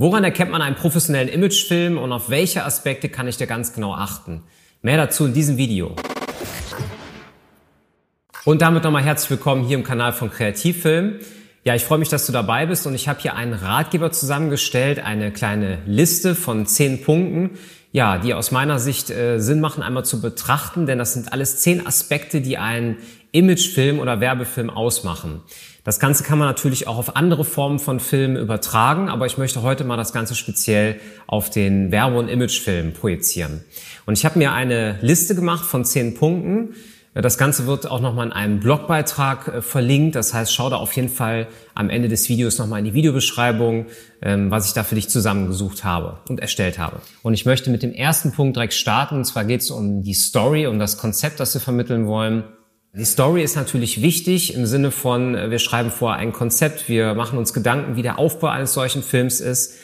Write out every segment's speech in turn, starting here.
Woran erkennt man einen professionellen Imagefilm und auf welche Aspekte kann ich da ganz genau achten? Mehr dazu in diesem Video. Und damit nochmal herzlich willkommen hier im Kanal von Kreativfilm. Ja, ich freue mich, dass du dabei bist und ich habe hier einen Ratgeber zusammengestellt, eine kleine Liste von zehn Punkten, ja, die aus meiner Sicht äh, Sinn machen, einmal zu betrachten, denn das sind alles zehn Aspekte, die einen Imagefilm oder Werbefilm ausmachen. Das Ganze kann man natürlich auch auf andere Formen von Filmen übertragen, aber ich möchte heute mal das Ganze speziell auf den Werbe- und Imagefilm projizieren. Und ich habe mir eine Liste gemacht von zehn Punkten. Das Ganze wird auch nochmal in einem Blogbeitrag äh, verlinkt. Das heißt, schau da auf jeden Fall am Ende des Videos nochmal in die Videobeschreibung, ähm, was ich da für dich zusammengesucht habe und erstellt habe. Und ich möchte mit dem ersten Punkt direkt starten. Und zwar geht es um die Story, um das Konzept, das wir vermitteln wollen. Die Story ist natürlich wichtig im Sinne von, äh, wir schreiben vor ein Konzept, wir machen uns Gedanken, wie der Aufbau eines solchen Films ist.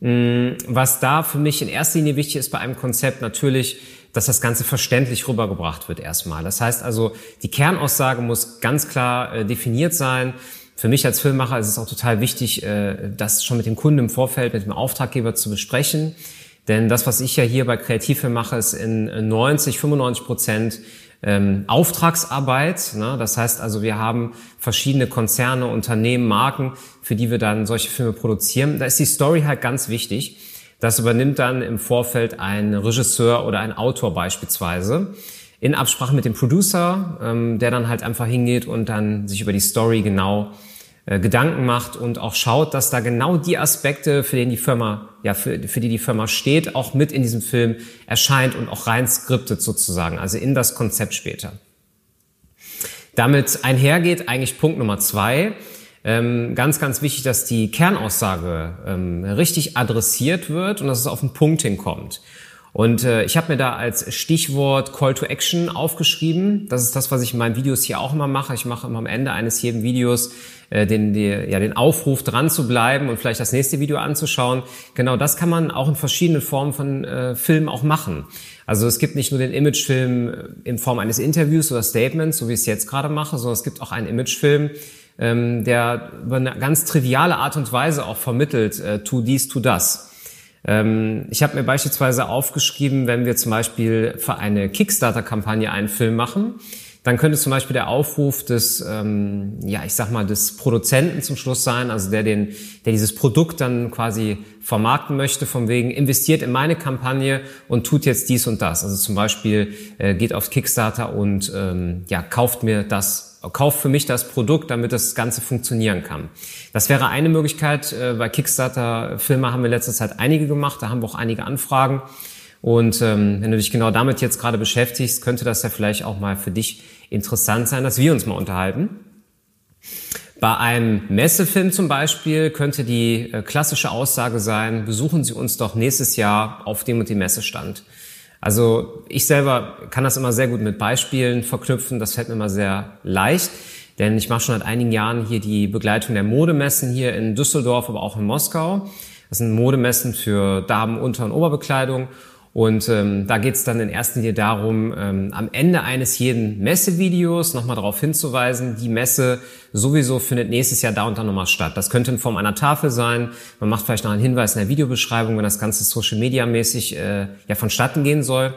Mm, was da für mich in erster Linie wichtig ist bei einem Konzept natürlich, dass das Ganze verständlich rübergebracht wird erstmal. Das heißt also, die Kernaussage muss ganz klar äh, definiert sein. Für mich als Filmemacher ist es auch total wichtig, äh, das schon mit dem Kunden im Vorfeld, mit dem Auftraggeber zu besprechen. Denn das, was ich ja hier bei Kreativfilm mache, ist in 90, 95 Prozent ähm, Auftragsarbeit. Ne? Das heißt also, wir haben verschiedene Konzerne, Unternehmen, Marken, für die wir dann solche Filme produzieren. Da ist die Story halt ganz wichtig. Das übernimmt dann im Vorfeld ein Regisseur oder ein Autor beispielsweise in Absprache mit dem Producer, ähm, der dann halt einfach hingeht und dann sich über die Story genau äh, Gedanken macht und auch schaut, dass da genau die Aspekte, für die die Firma, ja, für, für die die Firma steht, auch mit in diesem Film erscheint und auch rein skriptet sozusagen, also in das Konzept später. Damit einhergeht eigentlich Punkt Nummer zwei. Ähm, ganz, ganz wichtig, dass die Kernaussage ähm, richtig adressiert wird und dass es auf den Punkt hinkommt. Und äh, ich habe mir da als Stichwort Call to Action aufgeschrieben. Das ist das, was ich in meinen Videos hier auch immer mache. Ich mache immer am Ende eines jeden Videos äh, den, die, ja, den Aufruf, dran zu bleiben und vielleicht das nächste Video anzuschauen. Genau das kann man auch in verschiedenen Formen von äh, Filmen auch machen. Also es gibt nicht nur den Imagefilm äh, in Form eines Interviews oder Statements, so wie ich es jetzt gerade mache, sondern es gibt auch einen Imagefilm, ähm, der über eine ganz triviale Art und Weise auch vermittelt, äh, tu dies, tu das. Ähm, ich habe mir beispielsweise aufgeschrieben, wenn wir zum Beispiel für eine Kickstarter-Kampagne einen Film machen, dann könnte zum Beispiel der Aufruf des, ähm, ja, ich sag mal, des Produzenten zum Schluss sein, also der den, der dieses Produkt dann quasi vermarkten möchte, von wegen investiert in meine Kampagne und tut jetzt dies und das. Also zum Beispiel äh, geht auf Kickstarter und ähm, ja, kauft mir das, kauft für mich das Produkt, damit das Ganze funktionieren kann. Das wäre eine Möglichkeit. Äh, bei Kickstarter Filme haben wir letzter Zeit einige gemacht, da haben wir auch einige Anfragen. Und ähm, wenn du dich genau damit jetzt gerade beschäftigst, könnte das ja vielleicht auch mal für dich interessant sein, dass wir uns mal unterhalten. Bei einem Messefilm zum Beispiel könnte die äh, klassische Aussage sein, besuchen Sie uns doch nächstes Jahr auf dem und dem Messestand. Also ich selber kann das immer sehr gut mit Beispielen verknüpfen, das fällt mir immer sehr leicht, denn ich mache schon seit einigen Jahren hier die Begleitung der Modemessen hier in Düsseldorf, aber auch in Moskau. Das sind Modemessen für Damen, Unter- und Oberbekleidung und ähm, da geht es dann in erster Linie darum, ähm, am Ende eines jeden Messevideos nochmal darauf hinzuweisen, die Messe sowieso findet nächstes Jahr da und da nochmal statt. Das könnte in Form einer Tafel sein. Man macht vielleicht noch einen Hinweis in der Videobeschreibung, wenn das Ganze Social Media mäßig äh, ja vonstatten gehen soll.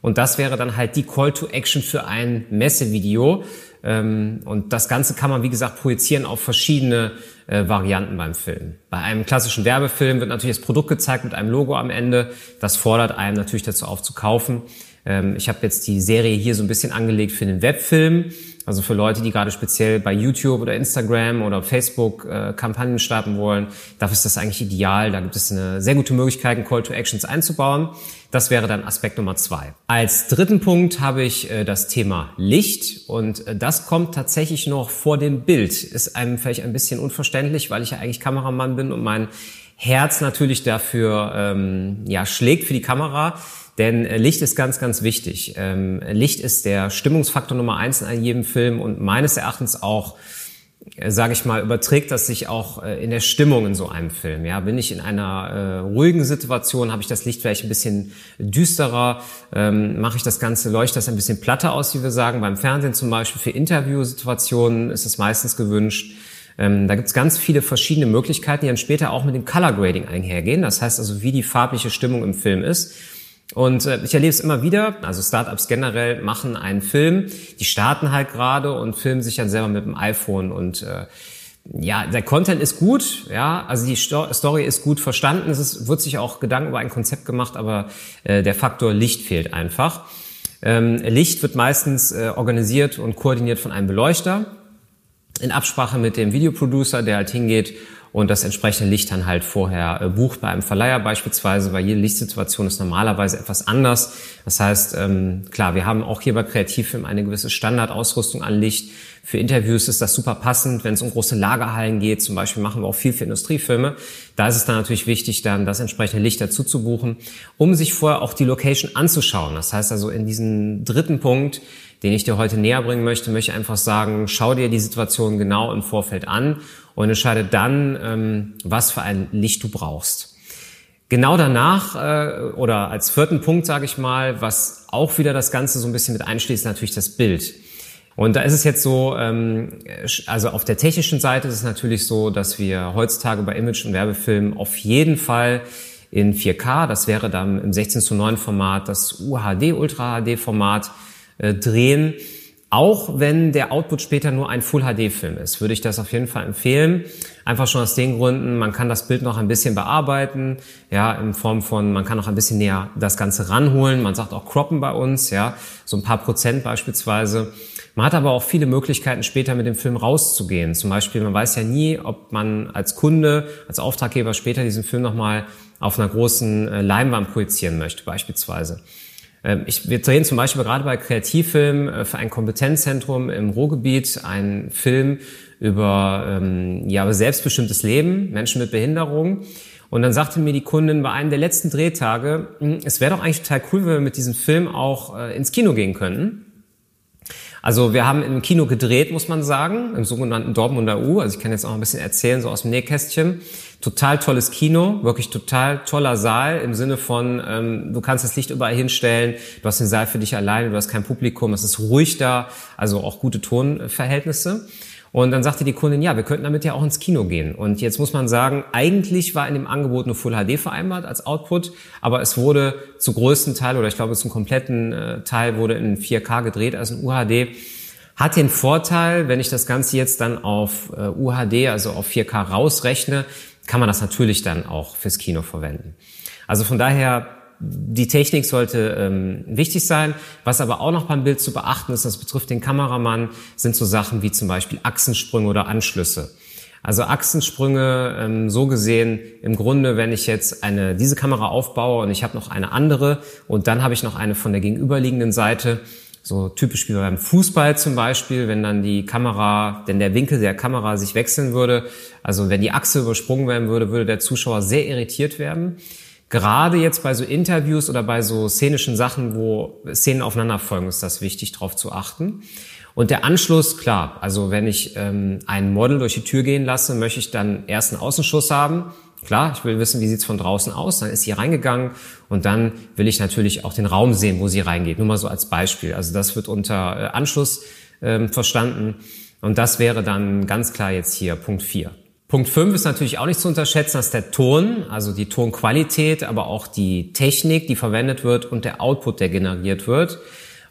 Und das wäre dann halt die Call to Action für ein Messevideo. Ähm, und das Ganze kann man, wie gesagt, projizieren auf verschiedene äh, Varianten beim Film. Bei einem klassischen Werbefilm wird natürlich das Produkt gezeigt mit einem Logo am Ende. Das fordert einem natürlich dazu auf zu kaufen. Ähm, ich habe jetzt die Serie hier so ein bisschen angelegt für den Webfilm. Also für Leute, die gerade speziell bei YouTube oder Instagram oder Facebook äh, Kampagnen starten wollen, dafür ist das eigentlich ideal. Da gibt es eine sehr gute Möglichkeit, Call to Actions einzubauen. Das wäre dann Aspekt Nummer zwei. Als dritten Punkt habe ich äh, das Thema Licht und äh, das kommt tatsächlich noch vor dem Bild. Ist einem vielleicht ein bisschen unverständlich, weil ich ja eigentlich Kameramann bin und mein Herz natürlich dafür ähm, ja schlägt für die Kamera. Denn äh, Licht ist ganz, ganz wichtig. Ähm, Licht ist der Stimmungsfaktor Nummer eins in jedem Film und meines Erachtens auch, äh, sage ich mal, überträgt das sich auch äh, in der Stimmung in so einem Film. Ja, bin ich in einer ruhigen Situation, habe ich das Licht vielleicht ein bisschen düsterer, ähm, mache ich das Ganze, leuchtet das ein bisschen platter aus, wie wir sagen. Beim Fernsehen zum Beispiel für Interviewsituationen ist es meistens gewünscht. Ähm, da gibt es ganz viele verschiedene Möglichkeiten, die dann später auch mit dem Color Grading einhergehen. Das heißt also, wie die farbliche Stimmung im Film ist. Und äh, ich erlebe es immer wieder, also Startups generell machen einen Film, die starten halt gerade und filmen sich dann selber mit dem iPhone und äh, ja, der Content ist gut, ja, also die Story ist gut verstanden, es ist, wird sich auch Gedanken über ein Konzept gemacht, aber äh, der Faktor Licht fehlt einfach. Ähm, Licht wird meistens äh, organisiert und koordiniert von einem Beleuchter. In Absprache mit dem Videoproducer, der halt hingeht und das entsprechende Licht dann halt vorher äh, bucht bei einem Verleiher beispielsweise, weil jede Lichtsituation ist normalerweise etwas anders. Das heißt, ähm, klar, wir haben auch hier bei Kreativfilm eine gewisse Standardausrüstung an Licht. Für Interviews ist das super passend, wenn es um große Lagerhallen geht. Zum Beispiel machen wir auch viel für Industriefilme. Da ist es dann natürlich wichtig, dann das entsprechende Licht dazu zu buchen, um sich vorher auch die Location anzuschauen. Das heißt also in diesem dritten Punkt, den ich dir heute näher bringen möchte, möchte ich einfach sagen, schau dir die Situation genau im Vorfeld an und entscheide dann, ähm, was für ein Licht du brauchst. Genau danach äh, oder als vierten Punkt sage ich mal, was auch wieder das Ganze so ein bisschen mit einschließt, natürlich das Bild. Und da ist es jetzt so, ähm, also auf der technischen Seite ist es natürlich so, dass wir heutzutage bei Image- und Werbefilmen auf jeden Fall in 4K, das wäre dann im 16 zu 9 Format, das UHD, Ultra HD Format äh, drehen. Auch wenn der Output später nur ein Full-HD-Film ist, würde ich das auf jeden Fall empfehlen. Einfach schon aus den Gründen, man kann das Bild noch ein bisschen bearbeiten, ja, in Form von, man kann noch ein bisschen näher das Ganze ranholen. Man sagt auch croppen bei uns, ja, so ein paar Prozent beispielsweise. Man hat aber auch viele Möglichkeiten, später mit dem Film rauszugehen. Zum Beispiel, man weiß ja nie, ob man als Kunde, als Auftraggeber später diesen Film nochmal auf einer großen äh, Leinwand projizieren möchte, beispielsweise. Ähm, ich, wir drehen zum Beispiel gerade bei Kreativfilm äh, für ein Kompetenzzentrum im Ruhrgebiet einen Film über ähm, ja, selbstbestimmtes Leben, Menschen mit Behinderung. Und dann sagte mir die Kundin bei einem der letzten Drehtage, hm, es wäre doch eigentlich total cool, wenn wir mit diesem Film auch äh, ins Kino gehen könnten. Also wir haben im Kino gedreht, muss man sagen, im sogenannten Dortmunder U. Also ich kann jetzt auch ein bisschen erzählen, so aus dem Nähkästchen. Total tolles Kino, wirklich total toller Saal im Sinne von, ähm, du kannst das Licht überall hinstellen, du hast den Saal für dich alleine, du hast kein Publikum, es ist ruhig da, also auch gute Tonverhältnisse. Und dann sagte die Kundin, ja, wir könnten damit ja auch ins Kino gehen. Und jetzt muss man sagen, eigentlich war in dem Angebot nur Full HD vereinbart als Output, aber es wurde zu größten Teil oder ich glaube zum kompletten äh, Teil wurde in 4K gedreht, also in UHD. Hat den Vorteil, wenn ich das Ganze jetzt dann auf äh, UHD, also auf 4K rausrechne, kann man das natürlich dann auch fürs Kino verwenden. Also von daher die Technik sollte ähm, wichtig sein. Was aber auch noch beim Bild zu beachten ist, das betrifft den Kameramann, sind so Sachen wie zum Beispiel Achsensprünge oder Anschlüsse. Also Achsensprünge, ähm, so gesehen, im Grunde, wenn ich jetzt eine, diese Kamera aufbaue und ich habe noch eine andere und dann habe ich noch eine von der gegenüberliegenden Seite, so typisch wie beim Fußball zum Beispiel, wenn dann die Kamera, denn der Winkel der Kamera sich wechseln würde, also wenn die Achse übersprungen werden würde, würde der Zuschauer sehr irritiert werden. Gerade jetzt bei so Interviews oder bei so szenischen Sachen, wo Szenen aufeinander folgen, ist das wichtig, darauf zu achten. Und der Anschluss, klar, also wenn ich ähm, ein Model durch die Tür gehen lasse, möchte ich dann erst einen Außenschuss haben. Klar, ich will wissen, wie sieht's von draußen aus. Dann ist sie reingegangen und dann will ich natürlich auch den Raum sehen, wo sie reingeht. Nur mal so als Beispiel. Also das wird unter äh, Anschluss ähm, verstanden. Und das wäre dann ganz klar jetzt hier Punkt 4. Punkt 5 ist natürlich auch nicht zu unterschätzen, dass der Ton, also die Tonqualität, aber auch die Technik, die verwendet wird und der Output, der generiert wird.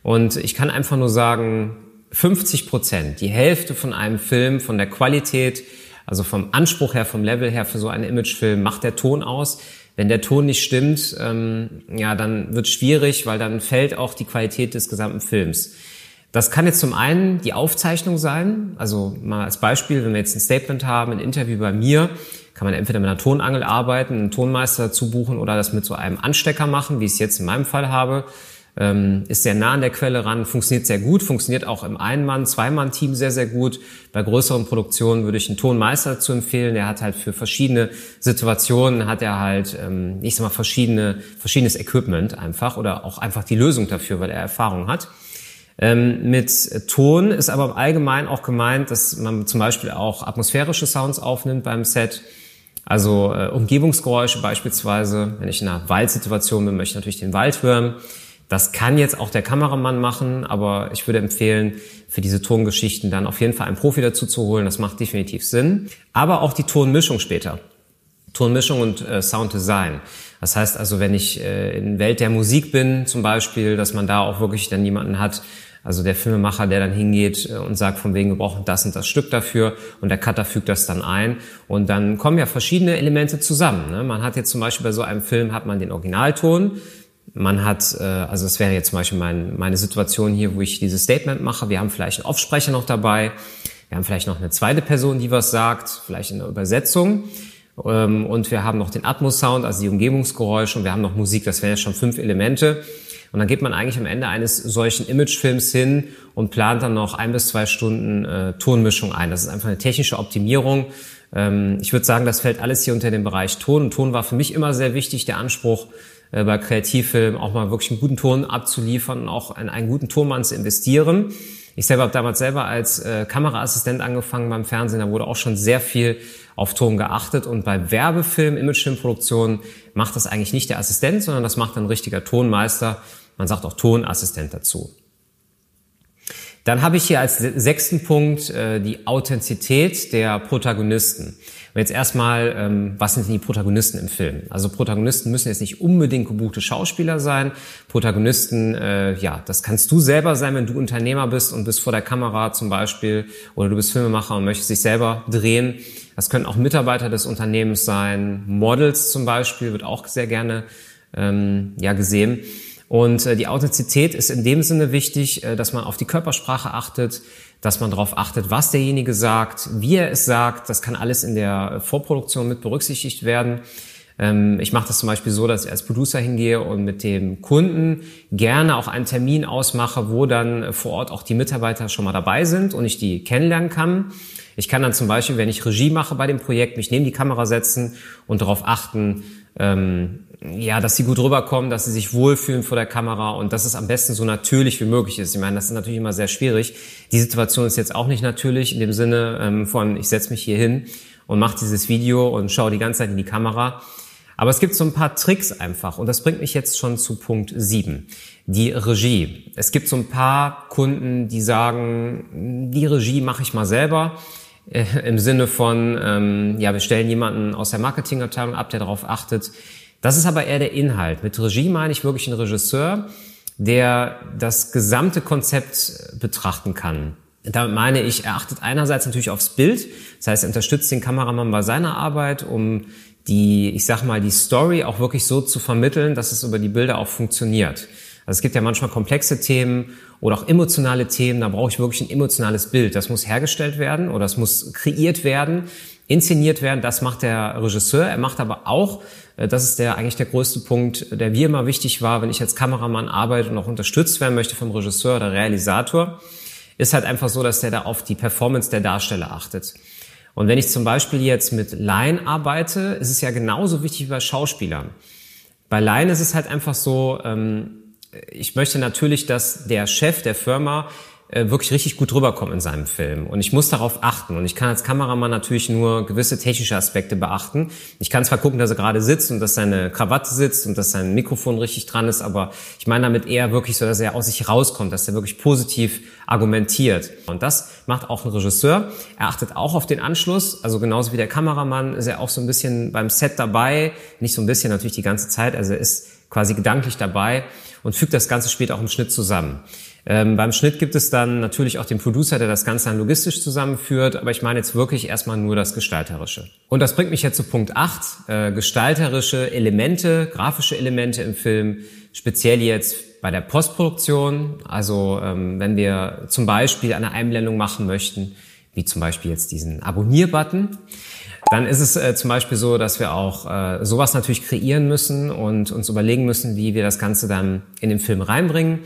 Und ich kann einfach nur sagen, 50 Prozent, die Hälfte von einem Film, von der Qualität, also vom Anspruch her, vom Level her für so einen Imagefilm macht der Ton aus. Wenn der Ton nicht stimmt, ähm, ja, dann wird schwierig, weil dann fällt auch die Qualität des gesamten Films. Das kann jetzt zum einen die Aufzeichnung sein, also mal als Beispiel, wenn wir jetzt ein Statement haben, ein Interview bei mir, kann man entweder mit einer Tonangel arbeiten, einen Tonmeister dazu buchen oder das mit so einem Anstecker machen, wie ich es jetzt in meinem Fall habe. Ähm, ist sehr nah an der Quelle ran, funktioniert sehr gut, funktioniert auch im Ein-Mann-, Zwei-Mann-Team sehr, sehr gut. Bei größeren Produktionen würde ich einen Tonmeister dazu empfehlen. Der hat halt für verschiedene Situationen, hat er halt, ähm, ich sag mal, verschiedene, verschiedenes Equipment einfach oder auch einfach die Lösung dafür, weil er Erfahrung hat. Ähm, mit Ton ist aber im Allgemeinen auch gemeint, dass man zum Beispiel auch atmosphärische Sounds aufnimmt beim Set. Also äh, Umgebungsgeräusche beispielsweise, wenn ich in einer Waldsituation bin, möchte ich natürlich den Wald hören. Das kann jetzt auch der Kameramann machen, aber ich würde empfehlen, für diese Tongeschichten dann auf jeden Fall einen Profi dazu zu holen. Das macht definitiv Sinn. Aber auch die Tonmischung später. Tonmischung und äh, Sounddesign. Das heißt also, wenn ich äh, in Welt der Musik bin zum Beispiel, dass man da auch wirklich dann jemanden hat, also der Filmemacher, der dann hingeht äh, und sagt, von wegen, wir brauchen das und das Stück dafür und der Cutter fügt das dann ein und dann kommen ja verschiedene Elemente zusammen. Ne? Man hat jetzt zum Beispiel bei so einem Film hat man den Originalton, man hat, äh, also es wäre jetzt zum Beispiel mein, meine Situation hier, wo ich dieses Statement mache. Wir haben vielleicht einen Aufsprecher noch dabei. Wir haben vielleicht noch eine zweite Person, die was sagt, vielleicht in der Übersetzung. Ähm, und wir haben noch den Atmos-Sound, also die Umgebungsgeräusche. Und wir haben noch Musik. Das wären ja schon fünf Elemente. Und dann geht man eigentlich am Ende eines solchen Imagefilms hin und plant dann noch ein bis zwei Stunden äh, Tonmischung ein. Das ist einfach eine technische Optimierung. Ähm, ich würde sagen, das fällt alles hier unter den Bereich Ton. Und Ton war für mich immer sehr wichtig, der Anspruch, äh, bei Kreativfilmen auch mal wirklich einen guten Ton abzuliefern und auch in einen guten Tonmann zu investieren. Ich selber habe damals selber als äh, Kameraassistent angefangen beim Fernsehen. Da wurde auch schon sehr viel auf Ton geachtet. Und bei Werbefilm, Imagefilmproduktionen macht das eigentlich nicht der Assistent, sondern das macht ein richtiger Tonmeister. Man sagt auch Tonassistent dazu. Dann habe ich hier als sechsten Punkt äh, die Authentizität der Protagonisten. Und jetzt erstmal, ähm, was sind denn die Protagonisten im Film? Also Protagonisten müssen jetzt nicht unbedingt gebuchte Schauspieler sein. Protagonisten, äh, ja, das kannst du selber sein, wenn du Unternehmer bist und bist vor der Kamera zum Beispiel oder du bist Filmemacher und möchtest dich selber drehen. Das können auch Mitarbeiter des Unternehmens sein, Models zum Beispiel wird auch sehr gerne ähm, ja gesehen. Und äh, die Authentizität ist in dem Sinne wichtig, äh, dass man auf die Körpersprache achtet, dass man darauf achtet, was derjenige sagt, wie er es sagt. Das kann alles in der Vorproduktion mit berücksichtigt werden. Ähm, ich mache das zum Beispiel so, dass ich als Producer hingehe und mit dem Kunden gerne auch einen Termin ausmache, wo dann vor Ort auch die Mitarbeiter schon mal dabei sind und ich die kennenlernen kann. Ich kann dann zum Beispiel, wenn ich Regie mache bei dem Projekt, mich neben die Kamera setzen und darauf achten, ähm, ja, dass sie gut rüberkommen, dass sie sich wohlfühlen vor der Kamera und dass es am besten so natürlich wie möglich ist. Ich meine, das ist natürlich immer sehr schwierig. Die Situation ist jetzt auch nicht natürlich in dem Sinne ähm, von, ich setze mich hier hin und mache dieses Video und schaue die ganze Zeit in die Kamera. Aber es gibt so ein paar Tricks einfach und das bringt mich jetzt schon zu Punkt 7, die Regie. Es gibt so ein paar Kunden, die sagen, die Regie mache ich mal selber äh, im Sinne von, ähm, ja, wir stellen jemanden aus der Marketingabteilung ab, der darauf achtet, das ist aber eher der Inhalt. Mit Regie meine ich wirklich einen Regisseur, der das gesamte Konzept betrachten kann. Damit meine ich, er achtet einerseits natürlich aufs Bild, das heißt, er unterstützt den Kameramann bei seiner Arbeit, um die, ich sag mal, die Story auch wirklich so zu vermitteln, dass es über die Bilder auch funktioniert. Also es gibt ja manchmal komplexe Themen oder auch emotionale Themen, da brauche ich wirklich ein emotionales Bild. Das muss hergestellt werden oder das muss kreiert werden, inszeniert werden. Das macht der Regisseur. Er macht aber auch äh, das ist der eigentlich der größte Punkt, der mir immer wichtig war, wenn ich als Kameramann arbeite und auch unterstützt werden möchte vom Regisseur oder Realisator, ist halt einfach so, dass der da auf die Performance der Darsteller achtet. Und wenn ich zum Beispiel jetzt mit Laien arbeite, ist es ja genauso wichtig wie bei Schauspielern. Bei Laien ist es halt einfach so, ähm, ich möchte natürlich, dass der Chef der Firma äh, wirklich richtig gut rüberkommen in seinem Film. Und ich muss darauf achten. Und ich kann als Kameramann natürlich nur gewisse technische Aspekte beachten. Ich kann zwar gucken, dass er gerade sitzt und dass seine Krawatte sitzt und dass sein Mikrofon richtig dran ist, aber ich meine damit eher wirklich so, dass er aus sich rauskommt, dass er wirklich positiv argumentiert. Und das macht auch ein Regisseur. Er achtet auch auf den Anschluss. Also genauso wie der Kameramann ist er auch so ein bisschen beim Set dabei. Nicht so ein bisschen, natürlich die ganze Zeit. Also er ist quasi gedanklich dabei und fügt das Ganze später auch im Schnitt zusammen. Ähm, beim Schnitt gibt es dann natürlich auch den Producer, der das Ganze dann logistisch zusammenführt, aber ich meine jetzt wirklich erstmal nur das Gestalterische. Und das bringt mich jetzt zu Punkt 8, äh, gestalterische Elemente, grafische Elemente im Film, speziell jetzt bei der Postproduktion, also ähm, wenn wir zum Beispiel eine Einblendung machen möchten, wie zum Beispiel jetzt diesen Abonnier-Button, dann ist es äh, zum Beispiel so, dass wir auch äh, sowas natürlich kreieren müssen und uns überlegen müssen, wie wir das Ganze dann in den Film reinbringen.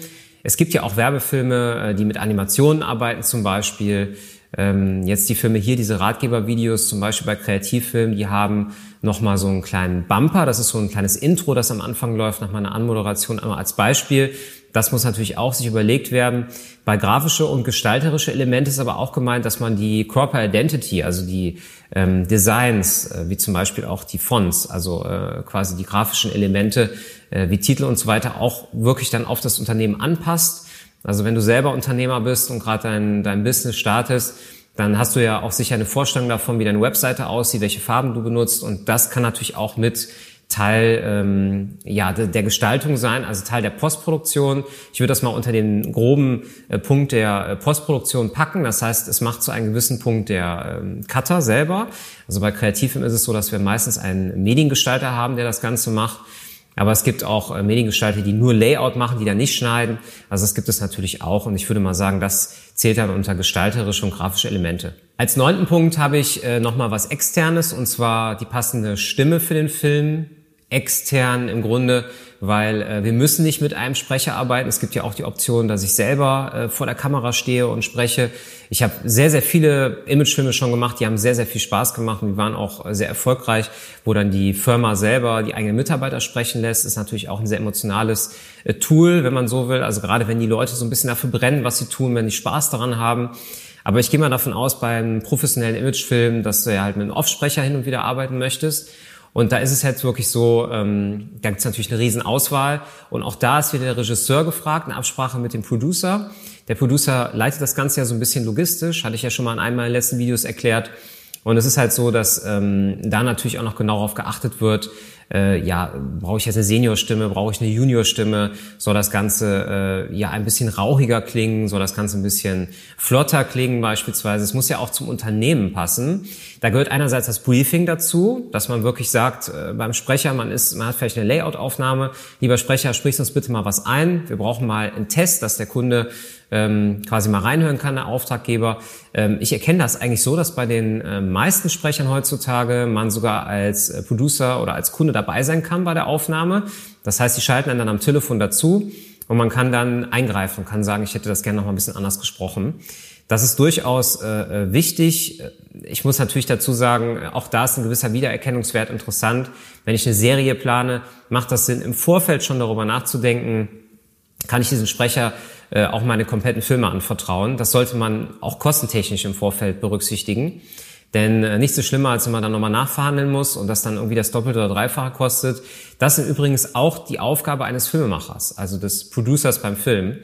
Es gibt ja auch Werbefilme, äh, die mit Animationen arbeiten zum Beispiel. Ähm, jetzt die Filme hier, diese Ratgebervideos, zum Beispiel bei Kreativfilmen, die haben nochmal so einen kleinen Bumper. Das ist so ein kleines Intro, das am Anfang läuft, nach meiner Anmoderation einmal als Beispiel. Das muss natürlich auch sich überlegt werden. Bei grafische und gestalterische Elemente ist aber auch gemeint, dass man die Corporate Identity, also die ähm, Designs, äh, wie zum Beispiel auch die Fonts, also äh, quasi die grafischen Elemente äh, wie Titel und so weiter, auch wirklich dann auf das Unternehmen anpasst. Also wenn du selber Unternehmer bist und gerade dein, dein Business startest, dann hast du ja auch sicher eine Vorstellung davon, wie deine Webseite aussieht, welche Farben du benutzt und das kann natürlich auch mit Teil ähm, ja, de, der Gestaltung sein, also Teil der Postproduktion. Ich würde das mal unter den groben äh, Punkt der äh, Postproduktion packen. Das heißt, es macht zu einem gewissen Punkt der ähm, Cutter selber. Also bei Kreativfilm ist es so, dass wir meistens einen Mediengestalter haben, der das Ganze macht. Aber es gibt auch äh, Mediengestalter, die nur Layout machen, die da nicht schneiden. Also das gibt es natürlich auch. Und ich würde mal sagen, das zählt dann unter gestalterische und grafische Elemente. Als neunten Punkt habe ich äh, nochmal was Externes, und zwar die passende Stimme für den Film extern im Grunde, weil äh, wir müssen nicht mit einem Sprecher arbeiten. Es gibt ja auch die Option, dass ich selber äh, vor der Kamera stehe und spreche. Ich habe sehr, sehr viele Imagefilme schon gemacht, die haben sehr, sehr viel Spaß gemacht und die waren auch sehr erfolgreich, wo dann die Firma selber die eigenen Mitarbeiter sprechen lässt. Ist natürlich auch ein sehr emotionales äh, Tool, wenn man so will. Also gerade wenn die Leute so ein bisschen dafür brennen, was sie tun, wenn die Spaß daran haben. Aber ich gehe mal davon aus, beim professionellen Imagefilm, dass du ja halt mit einem Offsprecher hin und wieder arbeiten möchtest. Und da ist es jetzt wirklich so, ähm, da gibt es natürlich eine Riesenauswahl. Und auch da ist wieder der Regisseur gefragt, eine Absprache mit dem Producer. Der Producer leitet das Ganze ja so ein bisschen logistisch, hatte ich ja schon mal in einem meiner letzten Videos erklärt. Und es ist halt so, dass ähm, da natürlich auch noch genau darauf geachtet wird, äh, ja, brauche ich jetzt eine Seniorstimme, brauche ich eine Juniorstimme, soll das Ganze äh, ja ein bisschen rauchiger klingen, soll das Ganze ein bisschen flotter klingen beispielsweise. Es muss ja auch zum Unternehmen passen. Da gehört einerseits das Briefing dazu, dass man wirklich sagt, äh, beim Sprecher, man ist, man hat vielleicht eine Layout-Aufnahme, lieber Sprecher, sprich uns bitte mal was ein. Wir brauchen mal einen Test, dass der Kunde ähm, quasi mal reinhören kann, der Auftraggeber. Ähm, ich erkenne das eigentlich so, dass bei den äh, meisten Sprechern heutzutage man sogar als äh, Producer oder als Kunde dabei sein kann bei der Aufnahme. Das heißt, sie schalten einen dann am Telefon dazu und man kann dann eingreifen und kann sagen, ich hätte das gerne noch mal ein bisschen anders gesprochen. Das ist durchaus äh, äh wichtig. Ich muss natürlich dazu sagen, auch da ist ein gewisser Wiedererkennungswert interessant. Wenn ich eine Serie plane, macht das Sinn, im Vorfeld schon darüber nachzudenken, kann ich diesen Sprecher äh, auch meine kompletten Filme anvertrauen. Das sollte man auch kostentechnisch im Vorfeld berücksichtigen. Denn äh, nichts so schlimmer, als wenn man dann nochmal nachverhandeln muss und das dann irgendwie das Doppelte oder Dreifache kostet. Das ist übrigens auch die Aufgabe eines Filmemachers, also des Producers beim Film.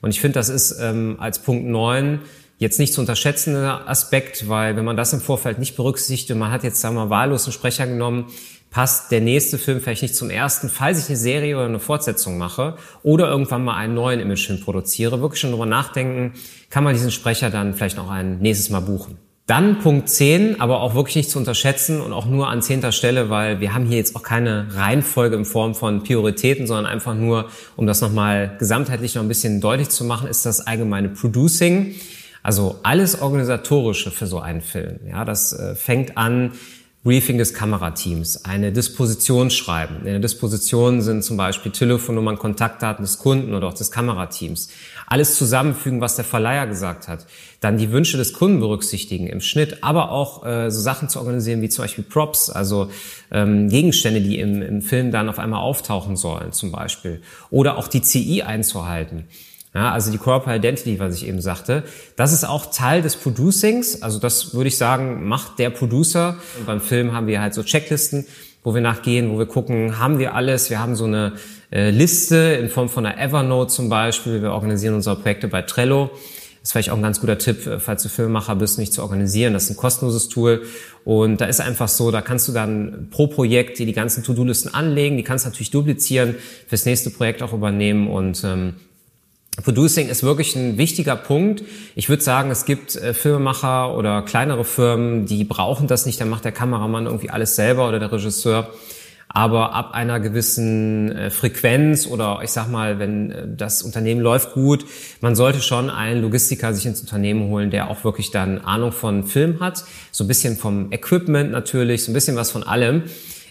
Und ich finde, das ist ähm, als Punkt neun jetzt nicht zu unterschätzender Aspekt, weil wenn man das im Vorfeld nicht berücksichtigt und man hat jetzt, sagen wir mal, wahllos einen Sprecher genommen, passt der nächste Film vielleicht nicht zum ersten, falls ich eine Serie oder eine Fortsetzung mache oder irgendwann mal einen neuen Imagefilm produziere, wirklich schon drüber nachdenken, kann man diesen Sprecher dann vielleicht noch ein nächstes Mal buchen. Dann Punkt 10, aber auch wirklich nicht zu unterschätzen und auch nur an zehnter Stelle, weil wir haben hier jetzt auch keine Reihenfolge in Form von Prioritäten, sondern einfach nur, um das nochmal gesamtheitlich noch ein bisschen deutlich zu machen, ist das allgemeine Producing. Also alles Organisatorische für so einen Film. Ja, das äh, fängt an Briefing des Kamerateams, eine Disposition schreiben. In der Disposition sind zum Beispiel Telefonnummern, Kontaktdaten des Kunden oder auch des Kamerateams. Alles zusammenfügen, was der Verleiher gesagt hat. Dann die Wünsche des Kunden berücksichtigen im Schnitt, aber auch äh, so Sachen zu organisieren wie zum Beispiel Props, also ähm, Gegenstände, die im, im Film dann auf einmal auftauchen sollen zum Beispiel. Oder auch die CI einzuhalten. Ja, also die Corporate Identity, was ich eben sagte, das ist auch Teil des Producings. Also das würde ich sagen, macht der Producer. Und beim Film haben wir halt so Checklisten, wo wir nachgehen, wo wir gucken, haben wir alles? Wir haben so eine äh, Liste in Form von einer Evernote zum Beispiel. Wir organisieren unsere Projekte bei Trello. Das ist vielleicht auch ein ganz guter Tipp, äh, falls du Filmemacher bist, nicht zu organisieren. Das ist ein kostenloses Tool. Und da ist einfach so, da kannst du dann pro Projekt die, die ganzen To-Do-Listen anlegen. Die kannst du natürlich duplizieren, fürs nächste Projekt auch übernehmen und ähm, Producing ist wirklich ein wichtiger Punkt. Ich würde sagen, es gibt äh, Filmemacher oder kleinere Firmen, die brauchen das nicht. Dann macht der Kameramann irgendwie alles selber oder der Regisseur. Aber ab einer gewissen äh, Frequenz oder ich sag mal, wenn äh, das Unternehmen läuft gut, man sollte schon einen Logistiker sich ins Unternehmen holen, der auch wirklich dann Ahnung von Film hat. So ein bisschen vom Equipment natürlich, so ein bisschen was von allem.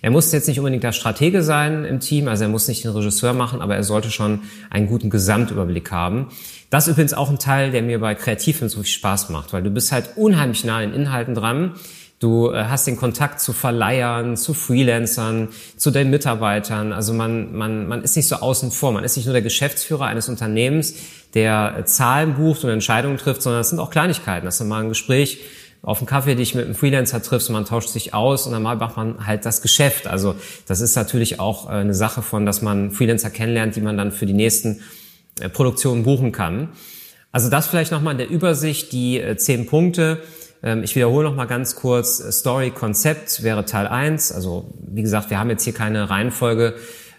Er muss jetzt nicht unbedingt der Stratege sein im Team, also er muss nicht den Regisseur machen, aber er sollte schon einen guten Gesamtüberblick haben. Das ist übrigens auch ein Teil, der mir bei Kreativfilmen so viel Spaß macht, weil du bist halt unheimlich nah an den Inhalten dran. Du äh, hast den Kontakt zu Verleihern, zu Freelancern, zu den Mitarbeitern. Also man, man, man ist nicht so außen vor. Man ist nicht nur der Geschäftsführer eines Unternehmens, der Zahlen bucht und Entscheidungen trifft, sondern es sind auch Kleinigkeiten. Das ist mal ein Gespräch auf einen Kaffee dich mit einem Freelancer triffst und man tauscht sich aus und dann macht man halt das Geschäft. Also das ist natürlich auch äh, eine Sache von, dass man Freelancer kennenlernt, die man dann für die nächsten äh, Produktionen buchen kann. Also das vielleicht nochmal in der Übersicht, die zehn Punkte. Ähm, ich wiederhole noch mal ganz kurz, Story Konzept wäre Teil 1. Also wie gesagt, wir haben jetzt hier keine Reihenfolge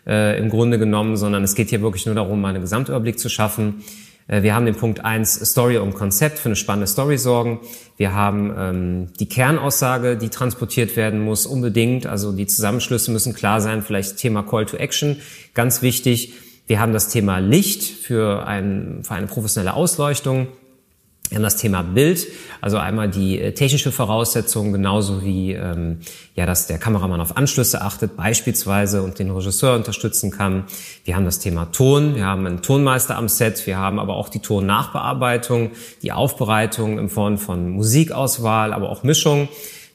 äh, im Grunde genommen, sondern es geht hier wirklich nur darum, mal einen Gesamtüberblick zu schaffen. Äh, wir haben den Punkt 1 Story und Konzept für eine spannende Story sorgen. Wir haben ähm, die Kernaussage, die transportiert werden muss, unbedingt. Also die Zusammenschlüsse müssen klar sein. Vielleicht Thema Call to Action, ganz wichtig. Wir haben das Thema Licht für, ein, für eine professionelle Ausleuchtung. Wir haben das Thema Bild, also einmal die äh, technische Voraussetzung, genauso wie ähm, ja, dass der Kameramann auf Anschlüsse achtet, beispielsweise und den Regisseur unterstützen kann. Wir haben das Thema Ton, wir haben einen Tonmeister am Set, wir haben aber auch die Tonnachbearbeitung, die Aufbereitung in Form von Musikauswahl, aber auch Mischung.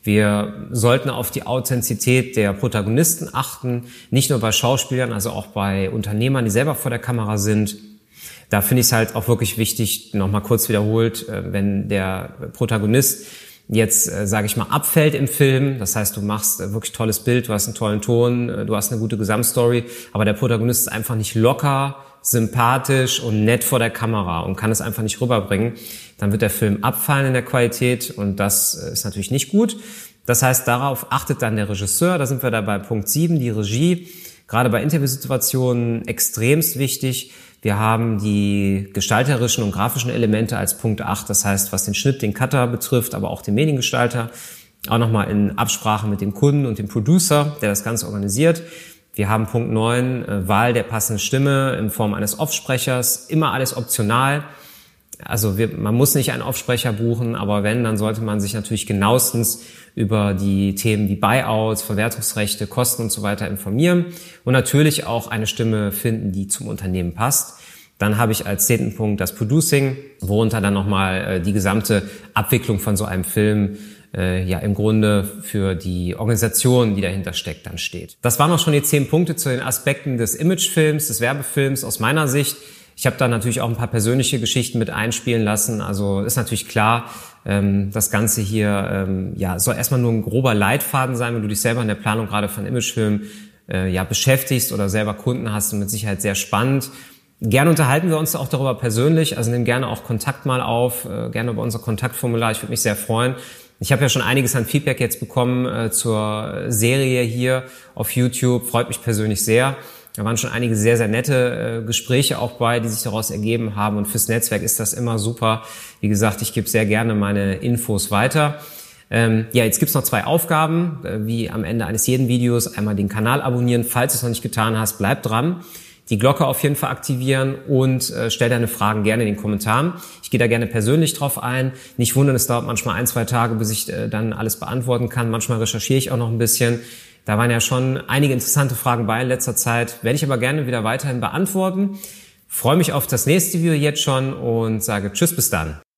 Wir sollten auf die Authentizität der Protagonisten achten, nicht nur bei Schauspielern, also auch bei Unternehmern, die selber vor der Kamera sind da finde ich es halt auch wirklich wichtig, nochmal kurz wiederholt, äh, wenn der Protagonist jetzt, äh, sage ich mal, abfällt im Film, das heißt, du machst äh, wirklich tolles Bild, du hast einen tollen Ton, du hast eine gute Gesamtstory, aber der Protagonist ist einfach nicht locker, sympathisch und nett vor der Kamera und kann es einfach nicht rüberbringen, dann wird der Film abfallen in der Qualität und das ist natürlich nicht gut. Das heißt, darauf achtet dann der Regisseur, da sind wir da bei Punkt 7, die Regie, gerade bei Interviewsituationen extremst wichtig, wir haben die gestalterischen und grafischen Elemente als Punkt 8, das heißt, was den Schnitt, den Cutter betrifft, aber auch den Mediengestalter, auch nochmal in Absprache mit dem Kunden und dem Producer, der das Ganze organisiert. Wir haben Punkt 9, äh, Wahl der passenden Stimme in Form eines Offsprechers, immer alles optional. Also wir, man muss nicht einen Offsprecher buchen, aber wenn, dann sollte man sich natürlich genauestens über die Themen wie Buyouts, Verwertungsrechte, Kosten und so weiter informieren und natürlich auch eine Stimme finden, die zum Unternehmen passt. Dann habe ich als zehnten Punkt das Producing, worunter dann nochmal äh, die gesamte Abwicklung von so einem Film äh, ja im Grunde für die Organisation, die dahinter steckt, dann steht. Das waren auch schon die zehn Punkte zu den Aspekten des Imagefilms, des Werbefilms aus meiner Sicht. Ich habe da natürlich auch ein paar persönliche Geschichten mit einspielen lassen. Also ist natürlich klar, ähm, das Ganze hier ähm, ja, soll erstmal nur ein grober Leitfaden sein, wenn du dich selber in der Planung gerade von Imagefilmen äh, ja, beschäftigst oder selber Kunden hast und mit Sicherheit sehr spannend. Gerne unterhalten wir uns auch darüber persönlich, also nimm gerne auch Kontakt mal auf, äh, gerne über unser Kontaktformular, ich würde mich sehr freuen. Ich habe ja schon einiges an Feedback jetzt bekommen äh, zur Serie hier auf YouTube, freut mich persönlich sehr. Da waren schon einige sehr, sehr nette äh, Gespräche auch bei, die sich daraus ergeben haben. Und fürs Netzwerk ist das immer super. Wie gesagt, ich gebe sehr gerne meine Infos weiter. Ähm, ja, jetzt gibt's noch zwei Aufgaben, äh, wie am Ende eines jeden Videos. Einmal den Kanal abonnieren, falls du es noch nicht getan hast, bleib dran. Die Glocke auf jeden Fall aktivieren und äh, stell deine Fragen gerne in den Kommentaren. Ich gehe da gerne persönlich drauf ein. Nicht wundern, es dauert manchmal ein, zwei Tage, bis ich äh, dann alles beantworten kann. Manchmal recherchiere ich auch noch ein bisschen. Da waren ja schon einige interessante Fragen bei in letzter Zeit, werde ich aber gerne wieder weiterhin beantworten. Freue mich auf das nächste Video jetzt schon und sage Tschüss bis dann.